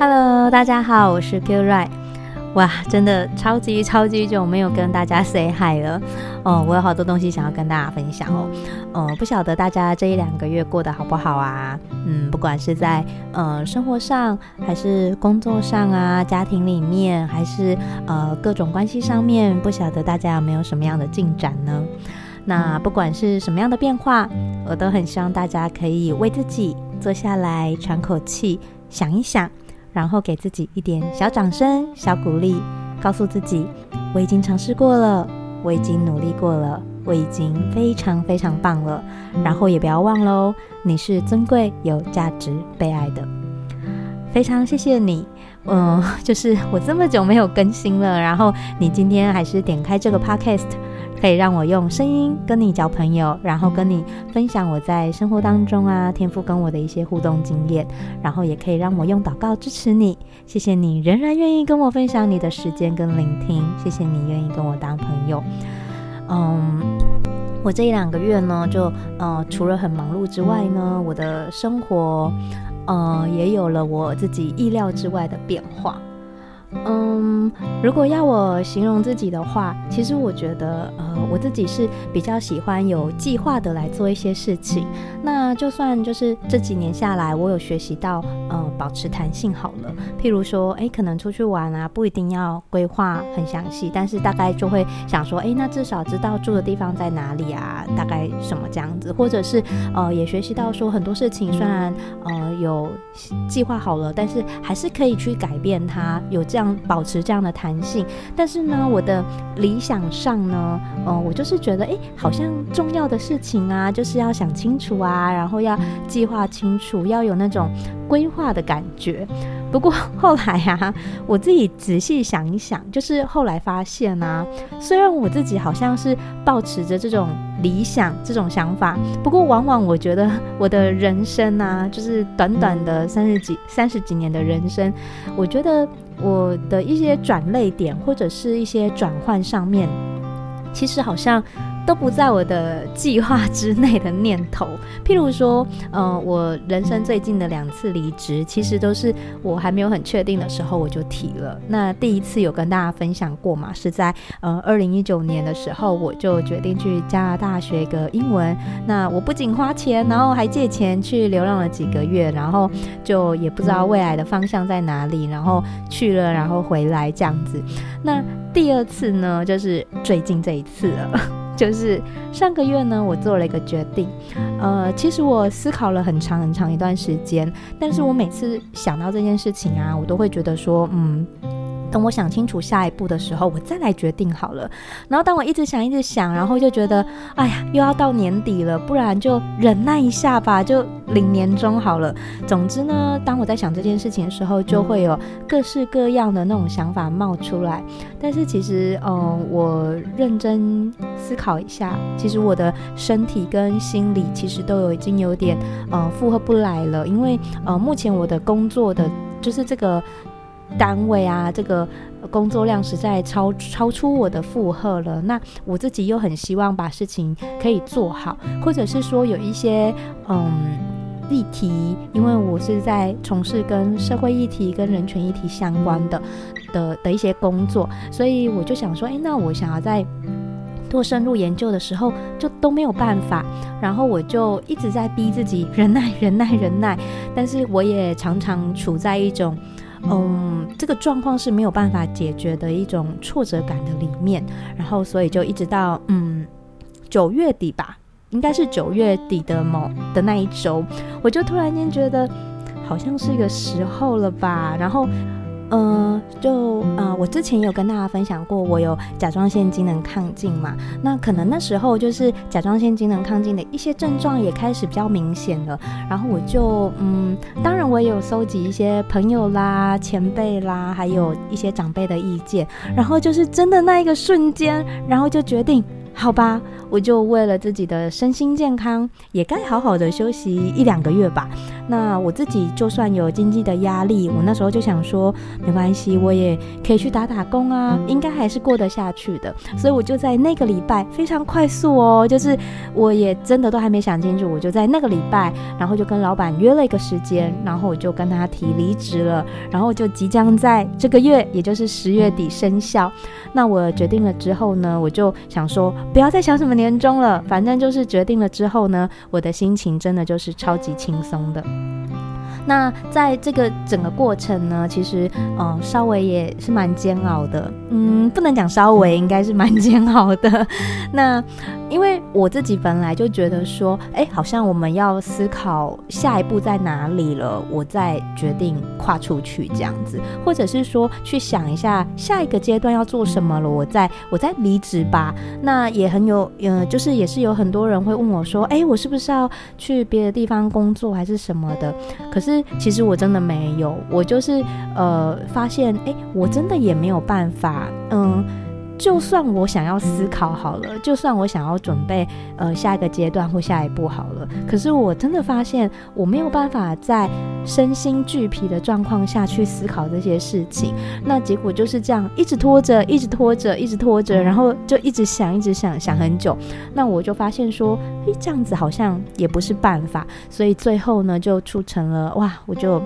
Hello，大家好，我是 Q Ray。哇，真的超级超级久没有跟大家 say hi 了。哦，我有好多东西想要跟大家分享哦。呃，不晓得大家这一两个月过得好不好啊？嗯，不管是在呃生活上，还是工作上啊，家庭里面，还是呃各种关系上面，不晓得大家有没有什么样的进展呢？那不管是什么样的变化，我都很希望大家可以为自己坐下来喘口气，想一想。然后给自己一点小掌声、小鼓励，告诉自己我已经尝试过了，我已经努力过了，我已经非常非常棒了。然后也不要忘了哦，你是尊贵、有价值、被爱的。非常谢谢你，嗯，就是我这么久没有更新了，然后你今天还是点开这个 podcast。可以让我用声音跟你交朋友，然后跟你分享我在生活当中啊，天父跟我的一些互动经验，然后也可以让我用祷告支持你。谢谢你仍然愿意跟我分享你的时间跟聆听，谢谢你愿意跟我当朋友。嗯，我这一两个月呢，就呃除了很忙碌之外呢，我的生活呃也有了我自己意料之外的变化。嗯，如果要我形容自己的话，其实我觉得，呃，我自己是比较喜欢有计划的来做一些事情。那就算就是这几年下来，我有学习到，呃，保持弹性好了。譬如说，诶，可能出去玩啊，不一定要规划很详细，但是大概就会想说，诶，那至少知道住的地方在哪里啊，大概什么这样子，或者是，呃，也学习到说很多事情虽然，呃，有计划好了，但是还是可以去改变它，有这样。保持这样的弹性，但是呢，我的理想上呢，呃，我就是觉得，哎，好像重要的事情啊，就是要想清楚啊，然后要计划清楚，要有那种规划的感觉。不过后来啊，我自己仔细想一想，就是后来发现啊，虽然我自己好像是抱持着这种理想、这种想法，不过往往我觉得 我的人生啊，就是短短的三十几、三十几年的人生，我觉得我的一些转类点或者是一些转换上面，其实好像。都不在我的计划之内的念头。譬如说，呃，我人生最近的两次离职，其实都是我还没有很确定的时候我就提了。那第一次有跟大家分享过嘛？是在呃二零一九年的时候，我就决定去加拿大学一个英文。那我不仅花钱，然后还借钱去流浪了几个月，然后就也不知道未来的方向在哪里，然后去了，然后回来这样子。那第二次呢，就是最近这一次了。就是上个月呢，我做了一个决定，呃，其实我思考了很长很长一段时间，但是我每次想到这件事情啊，我都会觉得说，嗯。等我想清楚下一步的时候，我再来决定好了。然后当我一直想，一直想，然后就觉得，哎呀，又要到年底了，不然就忍耐一下吧，就领年终好了。总之呢，当我在想这件事情的时候，就会有各式各样的那种想法冒出来。但是其实，嗯、呃，我认真思考一下，其实我的身体跟心理其实都有已经有点，呃，负荷不来了，因为，呃，目前我的工作的就是这个。单位啊，这个工作量实在超超出我的负荷了。那我自己又很希望把事情可以做好，或者是说有一些嗯议题，因为我是在从事跟社会议题、跟人权议题相关的的的一些工作，所以我就想说，诶，那我想要在做深入研究的时候，就都没有办法。然后我就一直在逼自己忍耐、忍耐、忍耐，但是我也常常处在一种。嗯，这个状况是没有办法解决的一种挫折感的里面，然后所以就一直到嗯九月底吧，应该是九月底的某的那一周，我就突然间觉得好像是一个时候了吧，然后。呃，就呃，我之前有跟大家分享过，我有甲状腺机能亢进嘛，那可能那时候就是甲状腺机能亢进的一些症状也开始比较明显了，然后我就嗯，当然我也有搜集一些朋友啦、前辈啦，还有一些长辈的意见，然后就是真的那一个瞬间，然后就决定好吧，我就为了自己的身心健康，也该好好的休息一两个月吧。那我自己就算有经济的压力，我那时候就想说，没关系，我也可以去打打工啊，应该还是过得下去的。所以我就在那个礼拜非常快速哦，就是我也真的都还没想清楚，我就在那个礼拜，然后就跟老板约了一个时间，然后我就跟他提离职了，然后就即将在这个月，也就是十月底生效。那我决定了之后呢，我就想说。不要再想什么年终了，反正就是决定了之后呢，我的心情真的就是超级轻松的。那在这个整个过程呢，其实嗯，稍微也是蛮煎熬的，嗯，不能讲稍微，应该是蛮煎熬的。那因为我自己本来就觉得说，哎，好像我们要思考下一步在哪里了，我再决定跨出去这样子，或者是说去想一下下一个阶段要做什么了，我再我再离职吧。那也很有，嗯，就是也是有很多人会问我说，哎，我是不是要去别的地方工作还是什么的？可是。其实我真的没有，我就是呃发现，哎，我真的也没有办法，嗯，就算我想要思考好了，就算我想要准备呃下一个阶段或下一步好了，可是我真的发现我没有办法在身心俱疲的状况下去思考这些事情，那结果就是这样，一直拖着，一直拖着，一直拖着，然后就一直想，一直想，想很久，那我就发现说，诶，这样子好像也不是办法，所以最后呢，就促成了哇，我就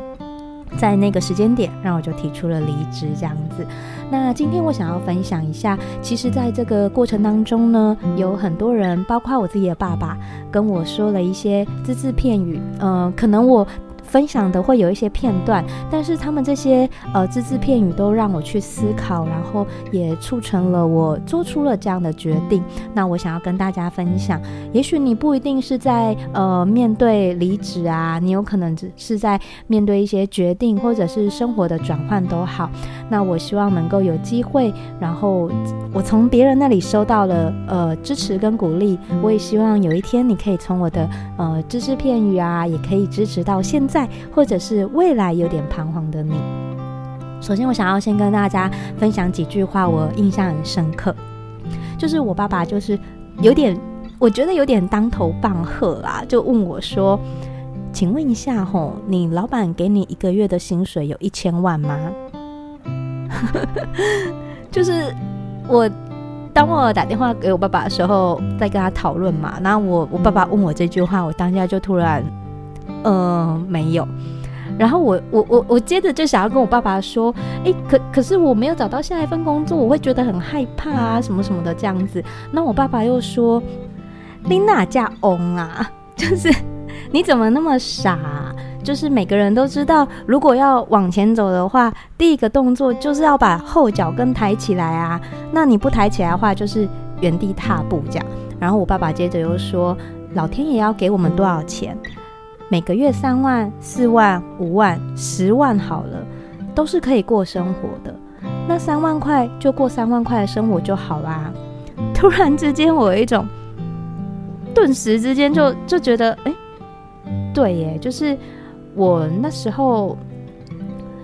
在那个时间点，让我就提出了离职这样子。那今天我想要分享一下，其实在这个过程当中呢，有很多人，包括我自己的爸爸，跟我说了一些只字片语，嗯、可能我。分享的会有一些片段，但是他们这些呃只字片语都让我去思考，然后也促成了我做出了这样的决定。那我想要跟大家分享，也许你不一定是在呃面对离职啊，你有可能只是在面对一些决定，或者是生活的转换都好。那我希望能够有机会，然后我从别人那里收到了呃支持跟鼓励，我也希望有一天你可以从我的呃只字片语啊，也可以支持到现在。或者是未来有点彷徨的你，首先我想要先跟大家分享几句话，我印象很深刻，就是我爸爸就是有点，我觉得有点当头棒喝啦，就问我说：“请问一下吼，你老板给你一个月的薪水有一千万吗？” 就是我当我打电话给我爸爸的时候，在跟他讨论嘛，然后我我爸爸问我这句话，我当下就突然。嗯、呃，没有。然后我我我我接着就想要跟我爸爸说，诶，可可是我没有找到下一份工作，我会觉得很害怕啊，什么什么的这样子。那我爸爸又说，你哪家翁啊？就是你怎么那么傻？就是每个人都知道，如果要往前走的话，第一个动作就是要把后脚跟抬起来啊。那你不抬起来的话，就是原地踏步这样。然后我爸爸接着又说，老天爷要给我们多少钱？每个月三万、四万、五万、十万好了，都是可以过生活的。那三万块就过三万块的生活就好啦。突然之间，我有一种，顿时之间就就觉得，哎，对耶，就是我那时候。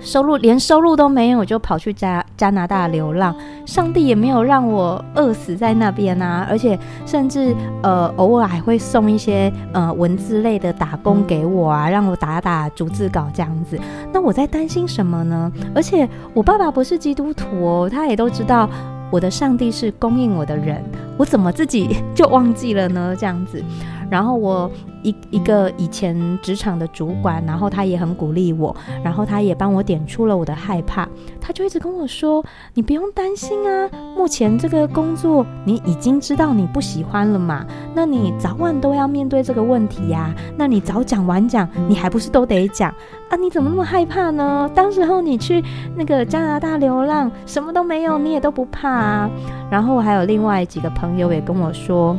收入连收入都没有，我就跑去加加拿大流浪。上帝也没有让我饿死在那边啊，而且甚至呃偶尔还会送一些呃文字类的打工给我啊，让我打打逐字稿这样子。那我在担心什么呢？而且我爸爸不是基督徒哦，他也都知道我的上帝是供应我的人，我怎么自己就忘记了呢？这样子。然后我一一个以前职场的主管，然后他也很鼓励我，然后他也帮我点出了我的害怕，他就一直跟我说：“你不用担心啊，目前这个工作你已经知道你不喜欢了嘛，那你早晚都要面对这个问题呀，那你早讲晚讲，你还不是都得讲啊？你怎么那么害怕呢？当时候你去那个加拿大流浪，什么都没有，你也都不怕啊。”然后还有另外几个朋友也跟我说。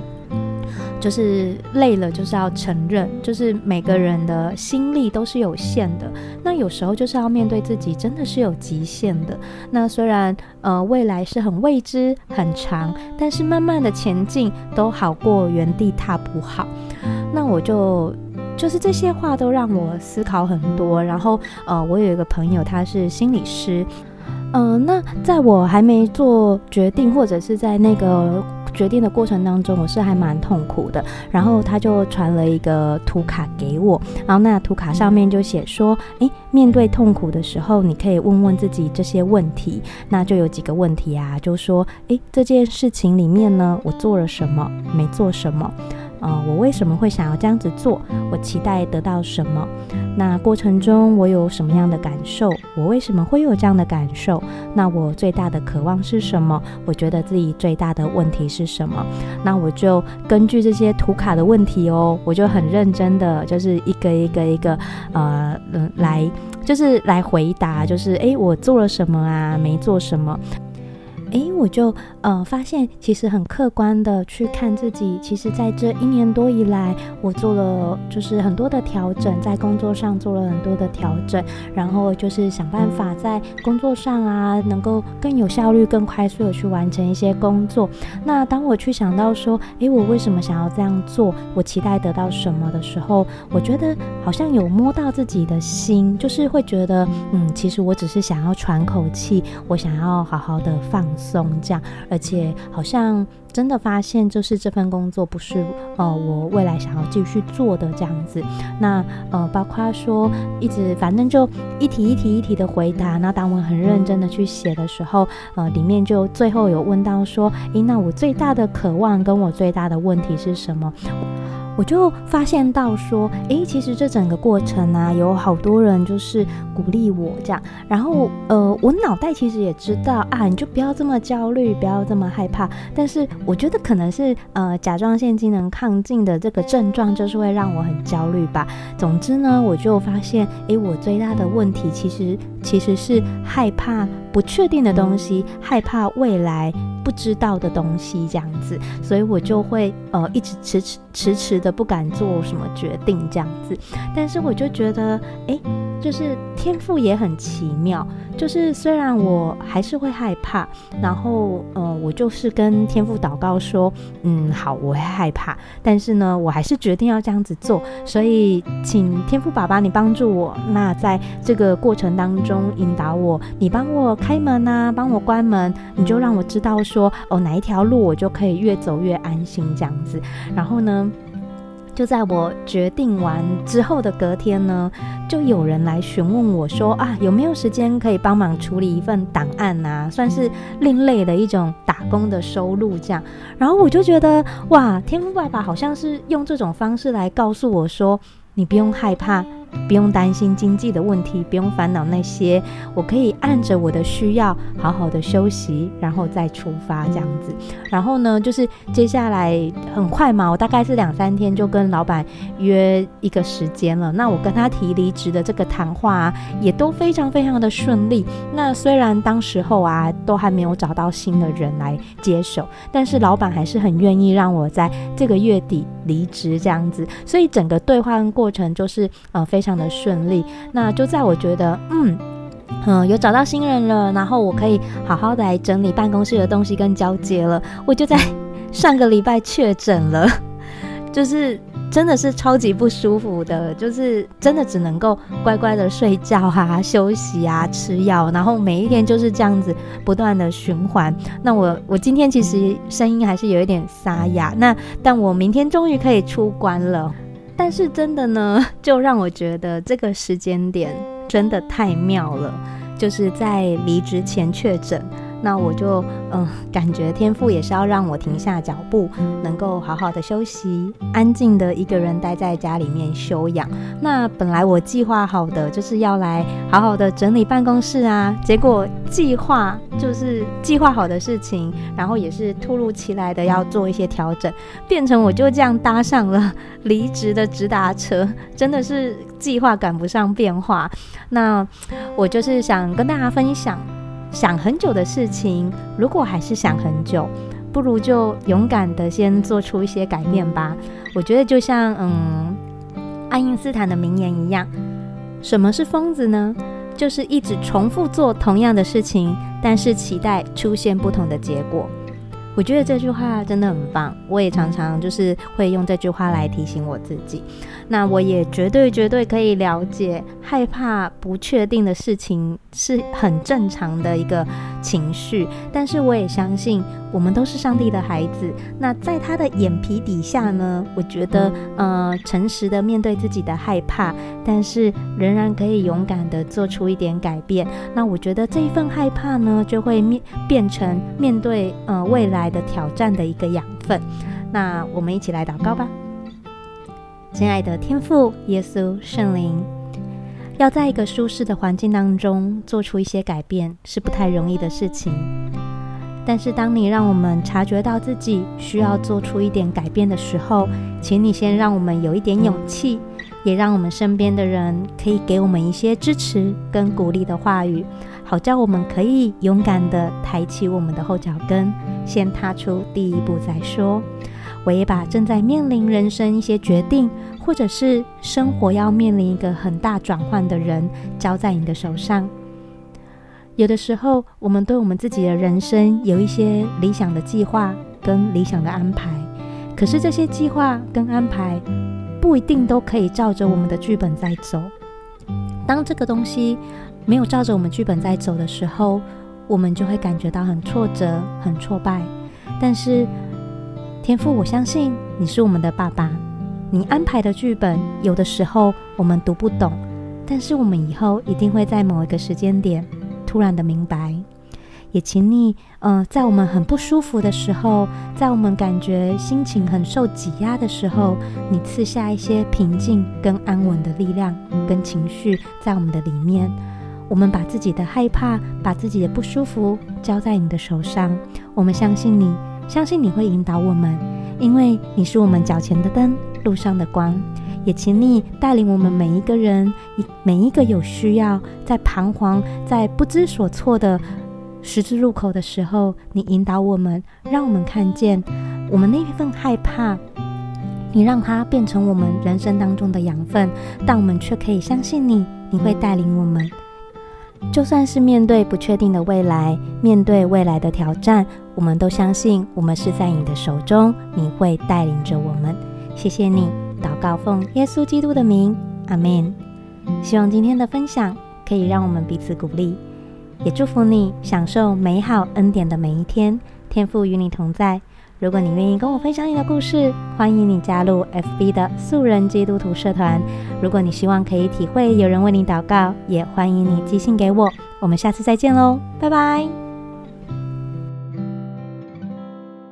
就是累了，就是要承认，就是每个人的心力都是有限的。那有时候就是要面对自己，真的是有极限的。那虽然呃未来是很未知、很长，但是慢慢的前进都好过原地踏步好。那我就就是这些话都让我思考很多。然后呃，我有一个朋友，他是心理师。嗯、呃，那在我还没做决定，或者是在那个决定的过程当中，我是还蛮痛苦的。然后他就传了一个图卡给我，然后那图卡上面就写说：“诶，面对痛苦的时候，你可以问问自己这些问题。那就有几个问题啊，就说：诶，这件事情里面呢，我做了什么？没做什么？”呃，我为什么会想要这样子做？我期待得到什么？那过程中我有什么样的感受？我为什么会有这样的感受？那我最大的渴望是什么？我觉得自己最大的问题是什么？那我就根据这些图卡的问题哦，我就很认真的，就是一个一个一个呃，来就是来回答，就是诶，我做了什么啊？没做什么？诶，我就呃发现，其实很客观的去看自己，其实在这一年多以来，我做了就是很多的调整，在工作上做了很多的调整，然后就是想办法在工作上啊，能够更有效率、更快速的去完成一些工作。那当我去想到说，诶，我为什么想要这样做？我期待得到什么的时候，我觉得好像有摸到自己的心，就是会觉得，嗯，其实我只是想要喘口气，我想要好好的放松这样，而且好像真的发现，就是这份工作不是呃我未来想要继续做的这样子。那呃，包括说一直反正就一题一题一题的回答。那当我很认真的去写的时候，呃，里面就最后有问到说，诶，那我最大的渴望跟我最大的问题是什么？我就发现到说，诶，其实这整个过程啊，有好多人就是鼓励我这样，然后呃，我脑袋其实也知道啊，你就不要这么焦虑，不要这么害怕。但是我觉得可能是呃，甲状腺机能亢进的这个症状，就是会让我很焦虑吧。总之呢，我就发现，诶，我最大的问题其实其实是害怕不确定的东西，害怕未来。不知道的东西这样子，所以我就会呃一直迟迟迟迟的不敢做什么决定这样子。但是我就觉得，诶，就是天赋也很奇妙。就是虽然我还是会害怕，然后呃，我就是跟天赋祷告说，嗯，好，我会害怕，但是呢，我还是决定要这样子做。所以，请天赋爸爸你帮助我，那在这个过程当中引导我，你帮我开门啊，帮我关门，你就让我知道说，哦，哪一条路我就可以越走越安心这样子。然后呢，就在我决定完之后的隔天呢，就有人来询问我说啊，有没有时间可以帮忙处理一份档案啊？算是另类的一种打工的收入这样。然后我就觉得哇，天赋爸爸好像是用这种方式来告诉我说，你不用害怕。不用担心经济的问题，不用烦恼那些，我可以按着我的需要好好的休息，然后再出发这样子。然后呢，就是接下来很快嘛，我大概是两三天就跟老板约一个时间了。那我跟他提离职的这个谈话啊，也都非常非常的顺利。那虽然当时候啊，都还没有找到新的人来接手，但是老板还是很愿意让我在这个月底离职这样子。所以整个兑换过程就是呃非。非常的顺利，那就在我觉得，嗯嗯，有找到新人了，然后我可以好好的来整理办公室的东西跟交接了，我就在 上个礼拜确诊了，就是真的是超级不舒服的，就是真的只能够乖乖的睡觉啊、休息啊、吃药，然后每一天就是这样子不断的循环。那我我今天其实声音还是有一点沙哑，那但我明天终于可以出关了。但是真的呢，就让我觉得这个时间点真的太妙了，就是在离职前确诊。那我就嗯，感觉天赋也是要让我停下脚步，能够好好的休息，安静的一个人待在家里面休养。那本来我计划好的就是要来好好的整理办公室啊，结果计划就是计划好的事情，然后也是突如其来的要做一些调整，变成我就这样搭上了 离职的直达车，真的是计划赶不上变化。那我就是想跟大家分享。想很久的事情，如果还是想很久，不如就勇敢的先做出一些改变吧。我觉得就像嗯，爱因斯坦的名言一样，什么是疯子呢？就是一直重复做同样的事情，但是期待出现不同的结果。我觉得这句话真的很棒，我也常常就是会用这句话来提醒我自己。那我也绝对绝对可以了解，害怕不确定的事情是很正常的一个情绪。但是我也相信，我们都是上帝的孩子。那在他的眼皮底下呢，我觉得，呃，诚实的面对自己的害怕，但是仍然可以勇敢的做出一点改变。那我觉得这一份害怕呢，就会面变成面对呃未来的挑战的一个养分。那我们一起来祷告吧。亲爱的天父、耶稣、圣灵，要在一个舒适的环境当中做出一些改变，是不太容易的事情。但是，当你让我们察觉到自己需要做出一点改变的时候，请你先让我们有一点勇气，也让我们身边的人可以给我们一些支持跟鼓励的话语，好叫我们可以勇敢地抬起我们的后脚跟，先踏出第一步再说。我也把正在面临人生一些决定，或者是生活要面临一个很大转换的人，交在你的手上。有的时候，我们对我们自己的人生有一些理想的计划跟理想的安排，可是这些计划跟安排不一定都可以照着我们的剧本在走。当这个东西没有照着我们剧本在走的时候，我们就会感觉到很挫折、很挫败。但是，天父，我相信你是我们的爸爸。你安排的剧本，有的时候我们读不懂，但是我们以后一定会在某一个时间点突然的明白。也请你，呃，在我们很不舒服的时候，在我们感觉心情很受挤压的时候，你赐下一些平静跟安稳的力量跟情绪在我们的里面。我们把自己的害怕，把自己的不舒服交在你的手上，我们相信你。相信你会引导我们，因为你是我们脚前的灯，路上的光。也请你带领我们每一个人，每一个有需要、在彷徨、在不知所措的十字路口的时候，你引导我们，让我们看见我们那一份害怕，你让它变成我们人生当中的养分，但我们却可以相信你，你会带领我们。就算是面对不确定的未来，面对未来的挑战，我们都相信我们是在你的手中，你会带领着我们。谢谢你，祷告奉耶稣基督的名，阿门。希望今天的分享可以让我们彼此鼓励，也祝福你享受美好恩典的每一天。天父与你同在。如果你愿意跟我分享你的故事，欢迎你加入 FB 的素人基督徒社团。如果你希望可以体会有人为你祷告，也欢迎你寄信给我。我们下次再见喽，拜拜。